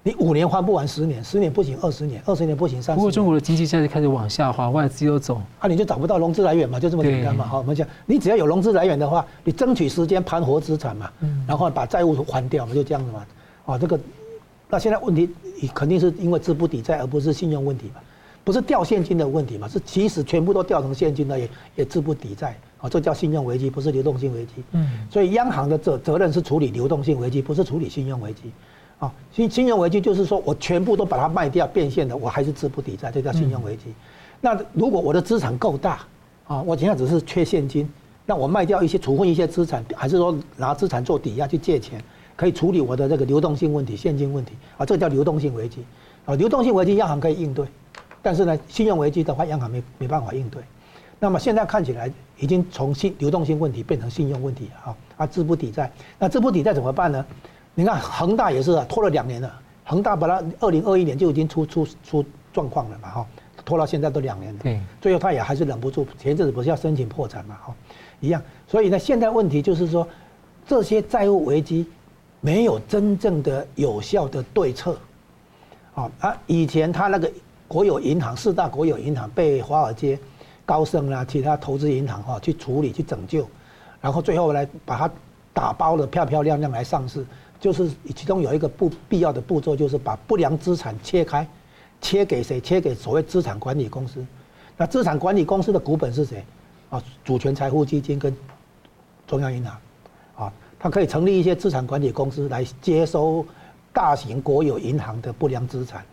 你五年还不完十年，十年不行二十年，二十年不行三十年。不过中国的经济现在开始往下滑，外资又走，啊，你就找不到融资来源嘛，就这么简单嘛。好，我们讲，你只要有融资来源的话，你争取时间盘活资产嘛，然后把债务还掉嘛，就这样子嘛。啊，这个，那现在问题肯定是因为资不抵债，而不是信用问题嘛，不是掉现金的问题嘛，是即使全部都掉成现金了，也也资不抵债。啊，这叫信用危机，不是流动性危机。嗯，所以央行的责责任是处理流动性危机，不是处理信用危机。啊，信信用危机就是说我全部都把它卖掉变现的，我还是资不抵债，这叫信用危机。嗯、那如果我的资产够大，啊，我现在只是缺现金，那我卖掉一些处分一些资产，还是说拿资产做抵押去借钱，可以处理我的这个流动性问题、现金问题啊，这个叫流动性危机。啊，流动性危机央行可以应对，但是呢，信用危机的话，央行没没办法应对。那么现在看起来已经从信流动性问题变成信用问题啊，啊，资不抵债，那资不抵债怎么办呢？你看恒大也是啊，拖了两年了。恒大本来二零二一年就已经出出出状况了嘛，哈，拖到现在都两年了。对，最后他也还是忍不住，前阵子不是要申请破产嘛，哈，一样。所以呢，现在问题就是说，这些债务危机没有真正的有效的对策。啊，啊，以前他那个国有银行四大国有银行被华尔街、高盛啊其他投资银行哈去处理去拯救，然后最后来把它打包的漂漂亮亮来上市。就是其中有一个不必要的步骤，就是把不良资产切开，切给谁？切给所谓资产管理公司。那资产管理公司的股本是谁？啊，主权财富基金跟中央银行，啊，它可以成立一些资产管理公司来接收大型国有银行的不良资产，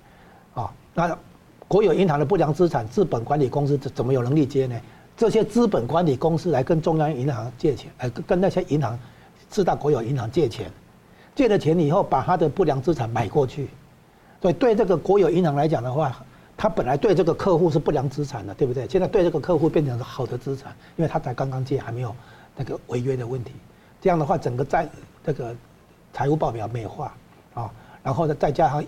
啊，那国有银行的不良资产，资本管理公司怎怎么有能力接呢？这些资本管理公司来跟中央银行借钱，呃，跟那些银行四大国有银行借钱。借了钱以后，把他的不良资产买过去，所以对这个国有银行来讲的话，他本来对这个客户是不良资产的，对不对？现在对这个客户变成是好的资产，因为他才刚刚借，还没有那个违约的问题。这样的话，整个债这个财务报表美化啊，然后呢再加上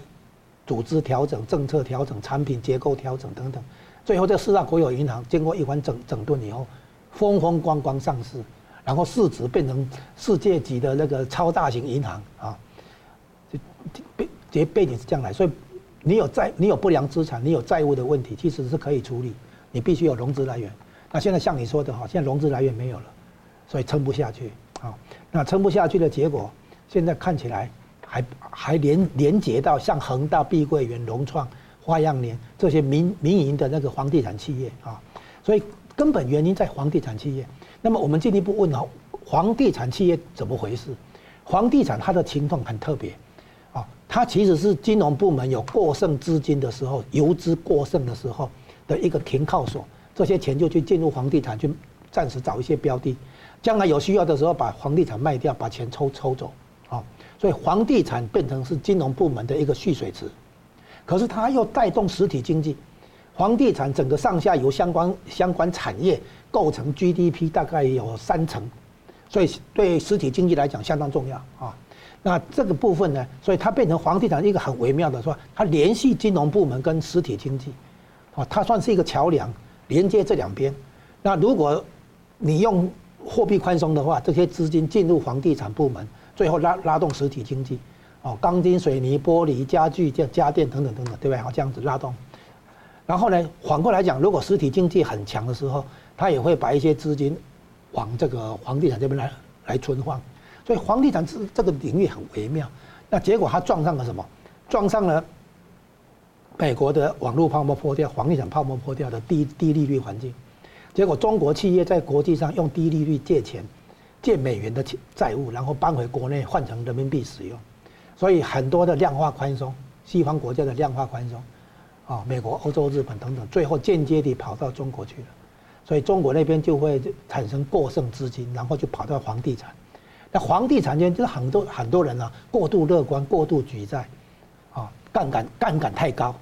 组织调整、政策调整、产品结构调整等等，最后这四大国有银行经过一番整整顿以后，风风光光上市。然后市值变成世界级的那个超大型银行啊，这背这背景是这样来，所以你有债，你有不良资产，你有债务的问题，其实是可以处理。你必须有融资来源。那现在像你说的哈，现在融资来源没有了，所以撑不下去啊。那撑不下去的结果，现在看起来还还连连接到像恒大、碧桂园、融创、花样年这些民民营的那个房地产企业啊，所以根本原因在房地产企业。那么我们进一步问哦，房地产企业怎么回事？房地产它的情况很特别，啊，它其实是金融部门有过剩资金的时候，游资过剩的时候的一个停靠所，这些钱就去进入房地产去暂时找一些标的，将来有需要的时候把房地产卖掉，把钱抽抽走，啊，所以房地产变成是金融部门的一个蓄水池，可是它又带动实体经济，房地产整个上下游相关相关产业。构成 GDP 大概有三成，所以对实体经济来讲相当重要啊。那这个部分呢，所以它变成房地产一个很微妙的说，它联系金融部门跟实体经济，啊，它算是一个桥梁，连接这两边。那如果你用货币宽松的话，这些资金进入房地产部门，最后拉拉动实体经济，哦，钢筋、水泥、玻璃、家具、家家电等等等等，对不对？好，这样子拉动。然后呢，反过来讲，如果实体经济很强的时候，他也会把一些资金往这个房地产这边来来存放，所以房地产这这个领域很微妙。那结果他撞上了什么？撞上了美国的网络泡沫破掉，房地产泡沫破掉的低低利率环境。结果中国企业在国际上用低利率借钱，借美元的债务，然后搬回国内换成人民币使用。所以很多的量化宽松，西方国家的量化宽松，啊，美国、欧洲、日本等等，最后间接地跑到中国去了。所以中国那边就会产生过剩资金，然后就跑到房地产。那房地产圈就是很多很多人啊，过度乐观、过度举债，啊，杠杆杠杆太高，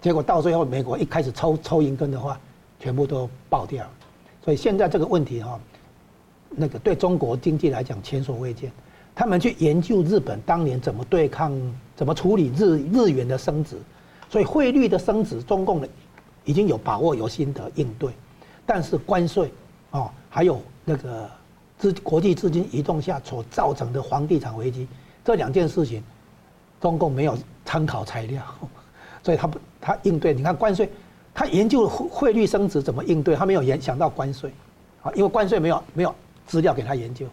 结果到最后美国一开始抽抽银根的话，全部都爆掉。所以现在这个问题哈，那个对中国经济来讲前所未见。他们去研究日本当年怎么对抗、怎么处理日日元的升值，所以汇率的升值，中共的已经有把握、有心得应对。但是关税，哦，还有那个资国际资金移动下所造成的房地产危机，这两件事情，中共没有参考材料，所以他不他应对，你看关税，他研究汇汇率升值怎么应对，他没有研想到关税，啊，因为关税没有没有资料给他研究，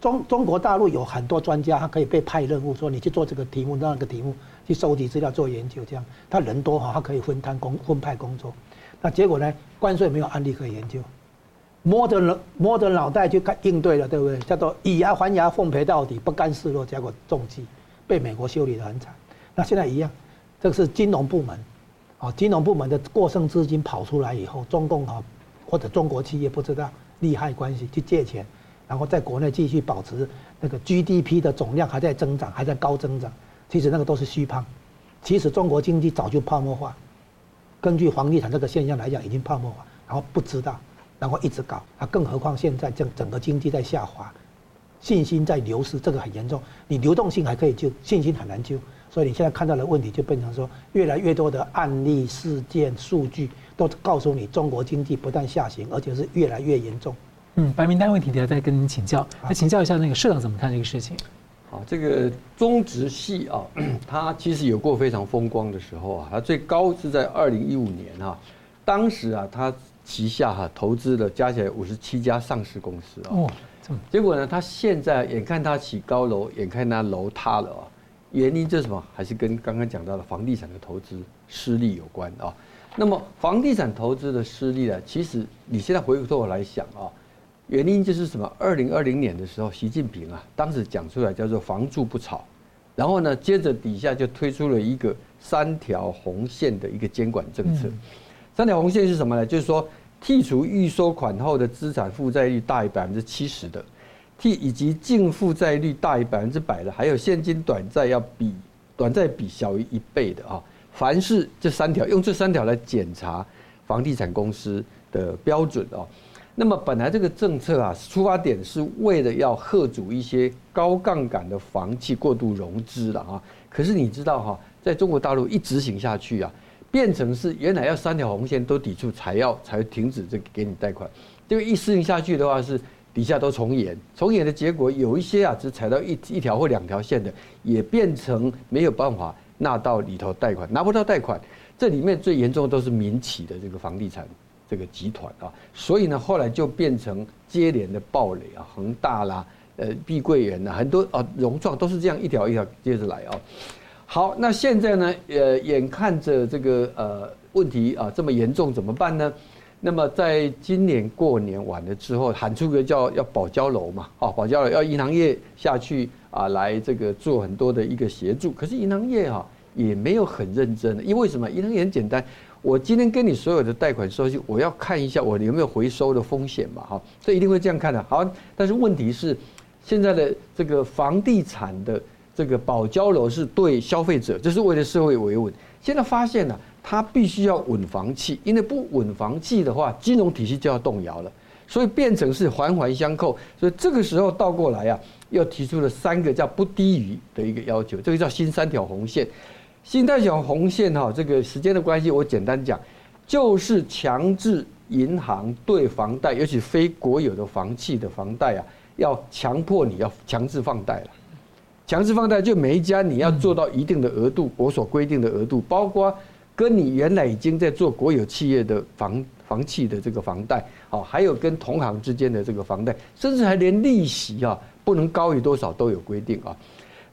中中国大陆有很多专家，他可以被派任务，说你去做这个题目那个题目，去收集资料做研究，这样他人多哈，他可以分摊工分派工作，那结果呢，关税没有案例可以研究。摸着脑摸着脑袋就该应对了，对不对？叫做以牙还牙，奉陪到底，不甘示弱，结果中计，被美国修理得很惨。那现在一样，这个是金融部门，啊，金融部门的过剩资金跑出来以后，中共哈或者中国企业不知道利害关系去借钱，然后在国内继续保持那个 GDP 的总量还在增长，还在高增长。其实那个都是虚胖，其实中国经济早就泡沫化。根据房地产这个现象来讲，已经泡沫化，然后不知道。然后一直搞啊，更何况现在整整个经济在下滑，信心在流失，这个很严重。你流动性还可以救，信心很难救。所以你现在看到的问题就变成说，越来越多的案例、事件、数据都告诉你，中国经济不但下行，而且是越来越严重。嗯，白名单问题，等下再跟您请教。那请教一下那个社长怎么看这个事情？好，这个中植系啊，它其实有过非常风光的时候啊，它最高是在二零一五年啊，当时啊，它。旗下哈投资了加起来五十七家上市公司啊，结果呢，它现在眼看它起高楼，眼看它楼塌了啊，原因就是什么？还是跟刚刚讲到的房地产的投资失利有关啊？那么房地产投资的失利呢，其实你现在回过头来想啊，原因就是什么？二零二零年的时候，习近平啊，当时讲出来叫做“房住不炒”，然后呢，接着底下就推出了一个三条红线的一个监管政策。三条红线是什么呢？就是说，剔除预收款后的资产负债率大于百分之七十的，剔以及净负债率大于百分之百的，还有现金短债要比短债比小于一倍的啊。凡是这三条，用这三条来检查房地产公司的标准啊。那么本来这个政策啊，出发点是为了要吓阻一些高杠杆的房企过度融资了啊。可是你知道哈，在中国大陆一执行下去啊。变成是原来要三条红线都抵触才要才停止这给你贷款，这个一实行下去的话是底下都从严，从严的结果有一些啊只踩到一一条或两条线的，也变成没有办法纳到里头贷款，拿不到贷款。这里面最严重的都是民企的这个房地产这个集团啊，所以呢后来就变成接连的暴雷啊，恒大啦，呃碧桂园呐，很多啊融创都是这样一条一条接着来啊。好，那现在呢？呃，眼看着这个呃问题啊这么严重，怎么办呢？那么在今年过年完了之后，喊出个叫要保交楼嘛，啊，保交楼要银行业下去啊，来这个做很多的一个协助。可是银行业哈也没有很认真，因为什么？银行业很简单，我今天跟你所有的贷款收据，我要看一下我有没有回收的风险嘛，哈，这一定会这样看的。好，但是问题是现在的这个房地产的。这个保交楼是对消费者，这是为了社会维稳。现在发现呢，它必须要稳房企，因为不稳房企的话，金融体系就要动摇了，所以变成是环环相扣。所以这个时候倒过来啊，又提出了三个叫不低于的一个要求，这个叫新三条红线。新三条红线哈，这个时间的关系，我简单讲，就是强制银行对房贷，尤其非国有的房企的房贷啊，要强迫你要强制放贷了。强制放贷就每一家你要做到一定的额度，我所规定的额度，包括跟你原来已经在做国有企业的房房企的这个房贷，好，还有跟同行之间的这个房贷，甚至还连利息啊不能高于多少都有规定啊。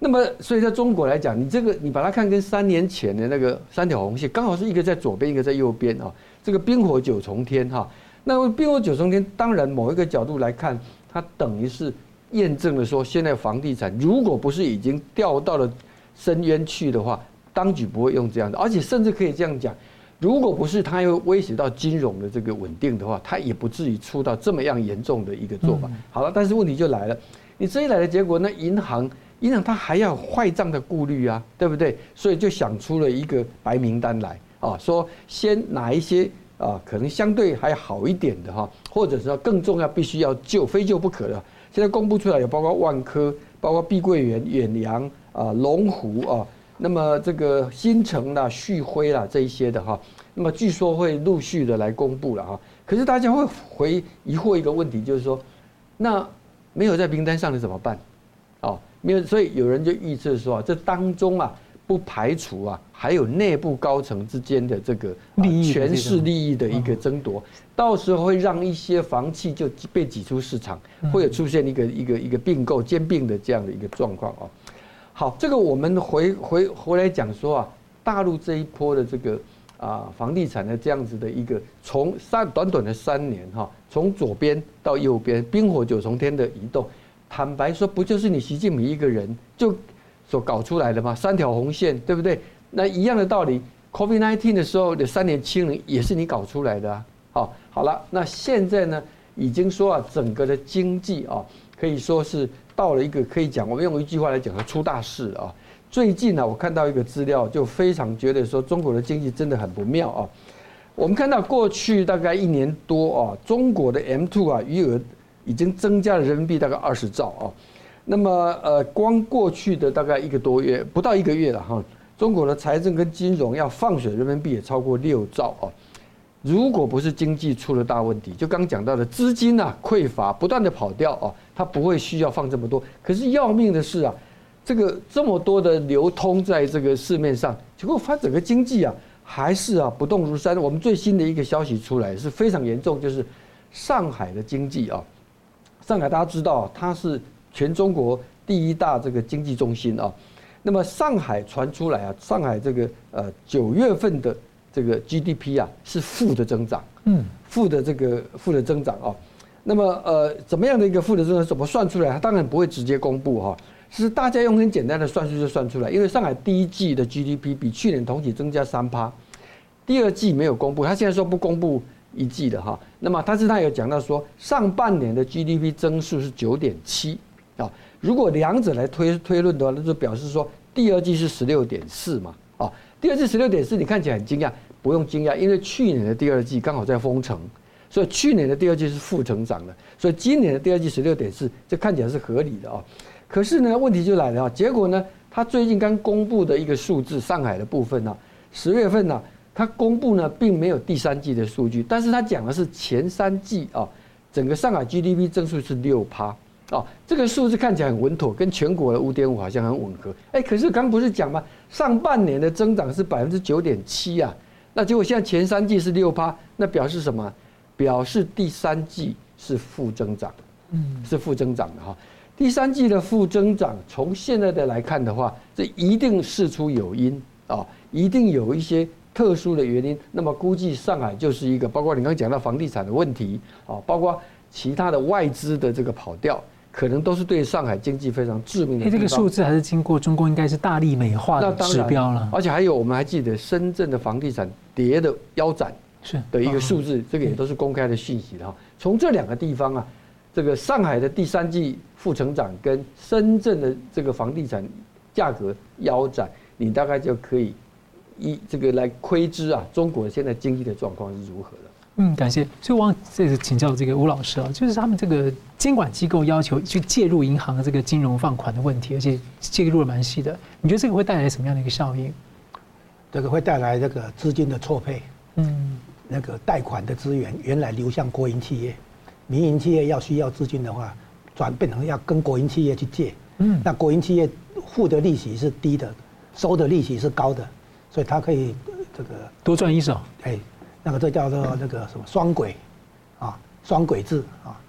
那么，所以在中国来讲，你这个你把它看跟三年前的那个三条红线，刚好是一个在左边，一个在右边啊。这个冰火九重天哈，那么冰火九重天，当然某一个角度来看，它等于是。验证了说，现在房地产如果不是已经掉到了深渊去的话，当局不会用这样的，而且甚至可以这样讲，如果不是它又威胁到金融的这个稳定的话，它也不至于出到这么样严重的一个做法。好了，但是问题就来了，你这一来的结果，那银行银行他还要坏账的顾虑啊，对不对？所以就想出了一个白名单来啊，说先哪一些啊可能相对还好一点的哈，或者说更重要必须要救，非救不可的。现在公布出来有包括万科、包括碧桂园、远洋啊、龙湖啊，那么这个新城啦、旭辉啦这一些的哈，那么据说会陆续的来公布了哈。可是大家会回疑惑一个问题，就是说，那没有在名单上的怎么办？哦，没有，所以有人就预测说啊，这当中啊。不排除啊，还有内部高层之间的这个权势利益的一个争夺，到时候会让一些房企就被挤出市场，会有出现一个一个一个并购兼并的这样的一个状况啊。好，这个我们回回回来讲说啊，大陆这一波的这个啊房地产的这样子的一个从三短短的三年哈，从左边到右边冰火九重天的移动，坦白说，不就是你习近平一个人就？所搞出来的吗，三条红线，对不对？那一样的道理，COVID-19 的时候的三年清零也是你搞出来的啊。好，好了，那现在呢，已经说啊，整个的经济啊，可以说是到了一个可以讲，我们用一句话来讲，它出大事啊。最近呢，我看到一个资料，就非常觉得说中国的经济真的很不妙啊。我们看到过去大概一年多啊，中国的 M2 啊余额已经增加了人民币大概二十兆啊。那么，呃，光过去的大概一个多月，不到一个月了哈，中国的财政跟金融要放水人民币也超过六兆啊。如果不是经济出了大问题，就刚讲到的资金啊匮乏，不断的跑掉啊，它不会需要放这么多。可是要命的是啊，这个这么多的流通在这个市面上，结果发整个经济啊还是啊不动如山。我们最新的一个消息出来是非常严重，就是上海的经济啊，上海大家知道它是。全中国第一大这个经济中心啊，那么上海传出来啊，上海这个呃九月份的这个 GDP 啊是负的增长，嗯，负的这个负的增长啊，那么呃怎么样的一个负的增长？怎么算出来？它当然不会直接公布哈，是大家用很简单的算术就算出来，因为上海第一季的 GDP 比去年同期增加三趴，第二季没有公布，他现在说不公布一季的哈，那么但是他有讲到说上半年的 GDP 增速是九点七。啊，如果两者来推推论的话，那就表示说第二季是十六点四嘛。啊，第二季十六点四，你看起来很惊讶，不用惊讶，因为去年的第二季刚好在封城，所以去年的第二季是负成长的，所以今年的第二季十六点四，这看起来是合理的啊。可是呢，问题就来了啊，结果呢，他最近刚公布的一个数字，上海的部分呢，十月份呢，他公布呢并没有第三季的数据，但是它讲的是前三季啊，整个上海 GDP 增速是六趴。啊，这个数字看起来很稳妥，跟全国的五点五好像很吻合。哎，可是刚不是讲吗？上半年的增长是百分之九点七啊，那结果现在前三季是六趴，那表示什么？表示第三季是负增长，嗯，是负增长的哈。第三季的负增长，从现在的来看的话，这一定事出有因啊，一定有一些特殊的原因。那么估计上海就是一个，包括你刚刚讲到房地产的问题啊，包括其他的外资的这个跑掉。可能都是对上海经济非常致命的。这个数字还是经过中国应该是大力美化的指标了。而且还有，我们还记得深圳的房地产跌的腰斩是的一个数字，这个也都是公开的讯息的哈。从这两个地方啊，这个上海的第三季负成长跟深圳的这个房地产价格腰斩，你大概就可以以这个来窥知啊，中国现在经济的状况是如何的。嗯，感谢。所以我这次请教这个吴老师啊，就是他们这个监管机构要求去介入银行的这个金融放款的问题，而且介入的蛮细的。你觉得这个会带来什么样的一个效应？这个会带来这个资金的错配，嗯，那个贷款的资源原来流向国营企业，民营企业要需要资金的话，转变成要跟国营企业去借，嗯，那国营企业付的利息是低的，收的利息是高的，所以它可以这个多赚一手，哎。那个这叫做那个什么双轨，啊，双轨制啊。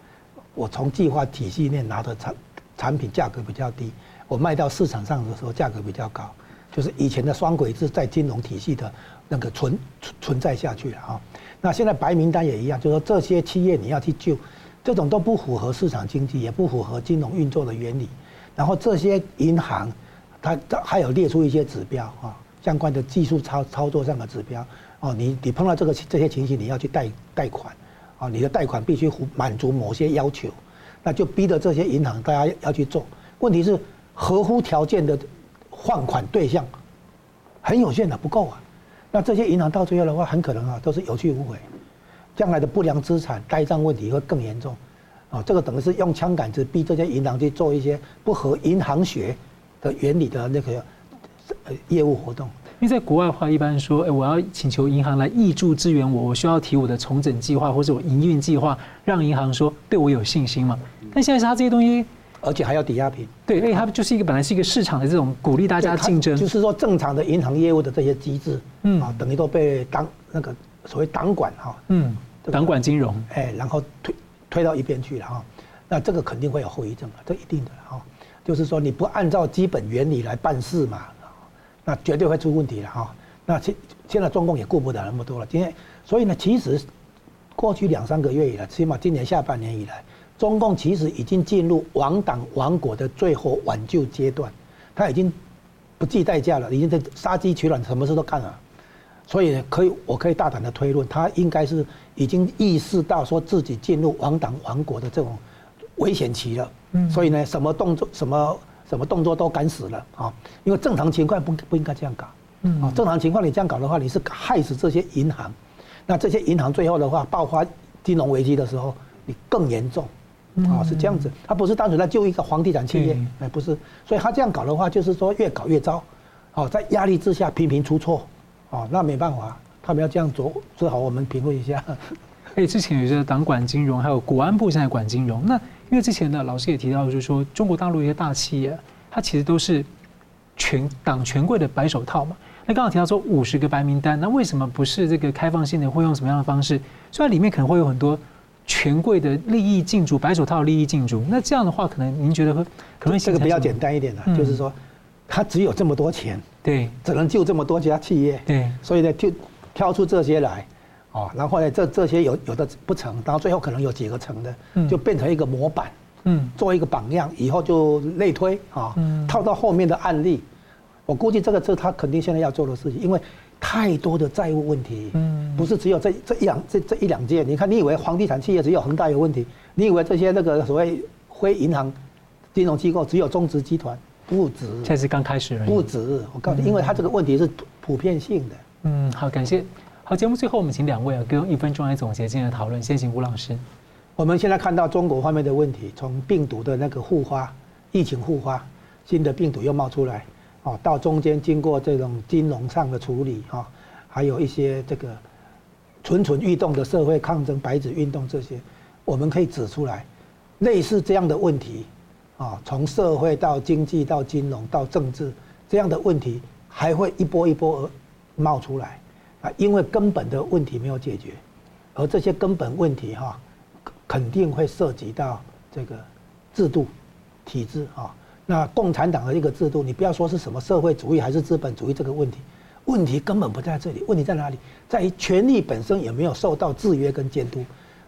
我从计划体系内拿的产产品价格比较低，我卖到市场上的时候价格比较高，就是以前的双轨制在金融体系的那个存存在下去了啊。那现在白名单也一样，就是说这些企业你要去救，这种都不符合市场经济，也不符合金融运作的原理。然后这些银行，它还有列出一些指标啊，相关的技术操操作上的指标。哦，你你碰到这个这些情形，你要去贷贷款，啊，你的贷款必须满足某些要求，那就逼着这些银行大家要去做。问题是合乎条件的换款对象很有限的，不够啊。那这些银行到最后的话，很可能啊都是有去无回，将来的不良资产呆账问题会更严重。啊，这个等于是用枪杆子逼这些银行去做一些不合银行学的原理的那个呃业务活动。因为在国外的话，一般说，哎，我要请求银行来挹注支援我，我需要提我的重整计划或者我营运计划，让银行说对我有信心嘛。但现在是他这些东西而且还要抵押品。对，因为它就是一个本来是一个市场的这种鼓励大家竞争，就是说正常的银行业务的这些机制，嗯。啊，等于都被当那个所谓党管哈，嗯，党管金融，哎，然后推推到一边去了哈，那这个肯定会有后遗症啊，这一定的哈，就是说你不按照基本原理来办事嘛，那绝对会出问题了哈。那现现在中共也顾不得那么多了，今天所以呢，其实过去两三个月以来，起码今年下半年以来。中共其实已经进入亡党亡国的最后挽救阶段，他已经不计代价了，已经在杀鸡取卵，什么事都干了。所以可以，我可以大胆的推论，他应该是已经意识到说自己进入亡党亡国的这种危险期了。嗯所以呢，什么动作、什么什么动作都敢死了啊！因为正常情况不不应该这样搞。啊，正常情况你这样搞的话，你是害死这些银行。那这些银行最后的话爆发金融危机的时候，你更严重。啊，是这样子，他不是单纯在救一个房地产企业，哎，不是，所以他这样搞的话，就是说越搞越糟，哦，在压力之下频频出错，哦，那没办法，他们要这样做，只好我们评论一下。哎，之前有些党管金融，还有国安部现在管金融，那因为之前呢，老师也提到，就是说中国大陆一些大企业，它其实都是权党权贵的白手套嘛。那刚刚提到说五十个白名单，那为什么不是这个开放性的，会用什么样的方式？虽然里面可能会有很多。权贵的利益进驻，白手套利益进驻，那这样的话，可能您觉得会可能这个比较简单一点的，嗯、就是说，他只有这么多钱，对，只能救这么多家企业，对，所以呢，就挑出这些来，哦，然后呢，这这些有有的不成，然后最后可能有几个成的，嗯、就变成一个模板，嗯，做一个榜样，以后就类推啊，嗯、套到后面的案例，我估计这个是他肯定现在要做的事情，因为。太多的债务问题，嗯，不是只有这这一两这这一两件。你看，你以为房地产企业只有恒大有问题？你以为这些那个所谓非银行金融机构只有中植集团？不止，这是刚开始而已。不止，我告诉你，因为他这个问题是普遍性的。嗯，好，感谢。好，节目最后我们请两位啊，给我一分钟来总结今天的讨论。先请吴老师。我们现在看到中国方面的问题，从病毒的那个复发，疫情复发，新的病毒又冒出来。哦，到中间经过这种金融上的处理啊，还有一些这个蠢蠢欲动的社会抗争、白纸运动这些，我们可以指出来，类似这样的问题啊，从社会到经济到金融到政治这样的问题，还会一波一波而冒出来啊，因为根本的问题没有解决，而这些根本问题哈，肯定会涉及到这个制度、体制啊。那共产党的一个制度，你不要说是什么社会主义还是资本主义这个问题，问题根本不在这里，问题在哪里？在于权力本身有没有受到制约跟监督。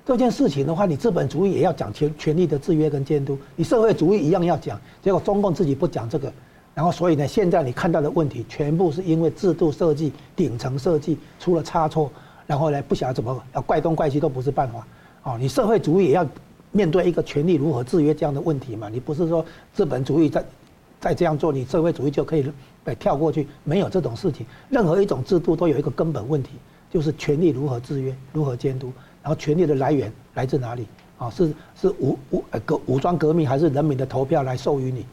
这件事情的话，你资本主义也要讲权权力的制约跟监督，你社会主义一样要讲。结果中共自己不讲这个，然后所以呢，现在你看到的问题全部是因为制度设计、顶层设计出了差错，然后呢，不晓得怎么要怪东怪西都不是办法。哦，你社会主义也要。面对一个权力如何制约这样的问题嘛，你不是说资本主义在在这样做，你社会主义就可以被跳过去？没有这种事情。任何一种制度都有一个根本问题，就是权力如何制约、如何监督，然后权力的来源来自哪里？啊，是是武武革武装革命，还是人民的投票来授予你？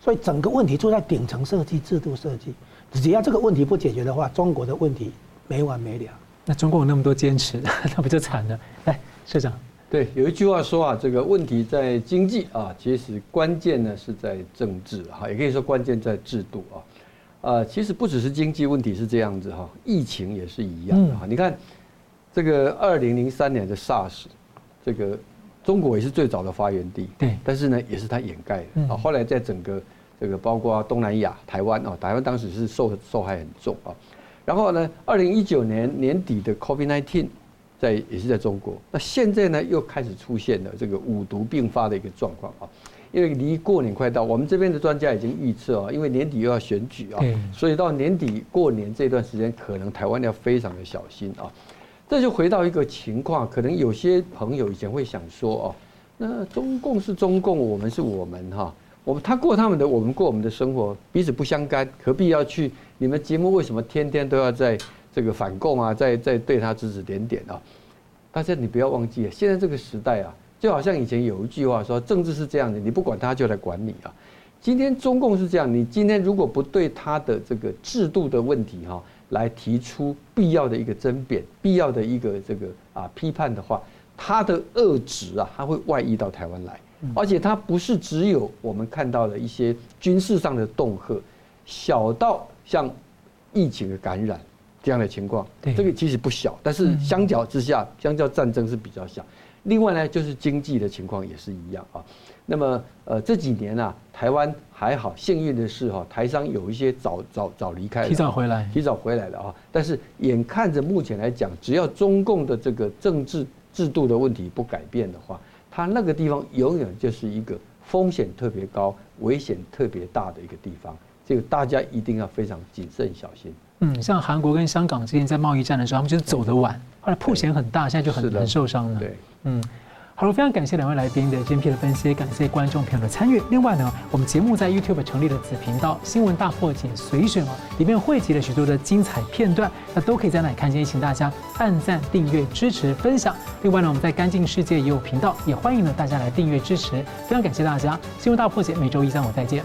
所以整个问题就在顶层设计、制度设计。只要这个问题不解决的话，中国的问题没完没了。那中国有那么多坚持，那不就惨了？来，社长。对，有一句话说啊，这个问题在经济啊，其实关键呢是在政治哈，也可以说关键在制度啊。呃，其实不只是经济问题是这样子哈，疫情也是一样的哈。你看，这个二零零三年的 SARS，这个中国也是最早的发源地，对，但是呢，也是它掩盖的啊。后来在整个这个包括东南亚、台湾啊，台湾当时是受受害很重啊。然后呢，二零一九年年底的 COVID-19。在也是在中国，那现在呢又开始出现了这个五毒并发的一个状况啊，因为离过年快到，我们这边的专家已经预测啊，因为年底又要选举啊，所以到年底过年这段时间，可能台湾要非常的小心啊。这就回到一个情况，可能有些朋友以前会想说哦，那中共是中共，我们是我们哈，我们他过他们的，我们过我们的生活，彼此不相干，何必要去？你们节目为什么天天都要在？这个反共啊，在在对他指指点点啊，大家你不要忘记，现在这个时代啊，就好像以前有一句话说，政治是这样的，你不管他就来管你啊。今天中共是这样，你今天如果不对他的这个制度的问题哈，来提出必要的一个争辩，必要的一个这个啊批判的话，他的恶质啊，他会外溢到台湾来。而且它不是只有我们看到的一些军事上的恫吓，小到像疫情的感染这样的情况，这个其实不小，但是相较之下，相较战争是比较小。另外呢，就是经济的情况也是一样啊。那么呃这几年啊，台湾还好，幸运的是哈，台商有一些早早早离开，提早回来，提早回来了啊。但是眼看着目前来讲，只要中共的这个政治制度的问题不改变的话，它那个地方永远就是一个风险特别高、危险特别大的一个地方。这个大家一定要非常谨慎小心。嗯，像韩国跟香港之前在贸易战的时候，他们就是走得晚，后来破险很大，现在就很很受伤了。对，嗯。好了，非常感谢两位来宾的精辟的分析，感谢观众朋友的参与。另外呢，我们节目在 YouTube 成立了子频道“新闻大破解随选”啊，里面汇集了许多的精彩片段，那都可以在那里看见。请大家按赞、订阅、支持、分享。另外呢，我们在干净世界也有频道，也欢迎呢大家来订阅支持。非常感谢大家，“新闻大破解”每周一、三、五再见。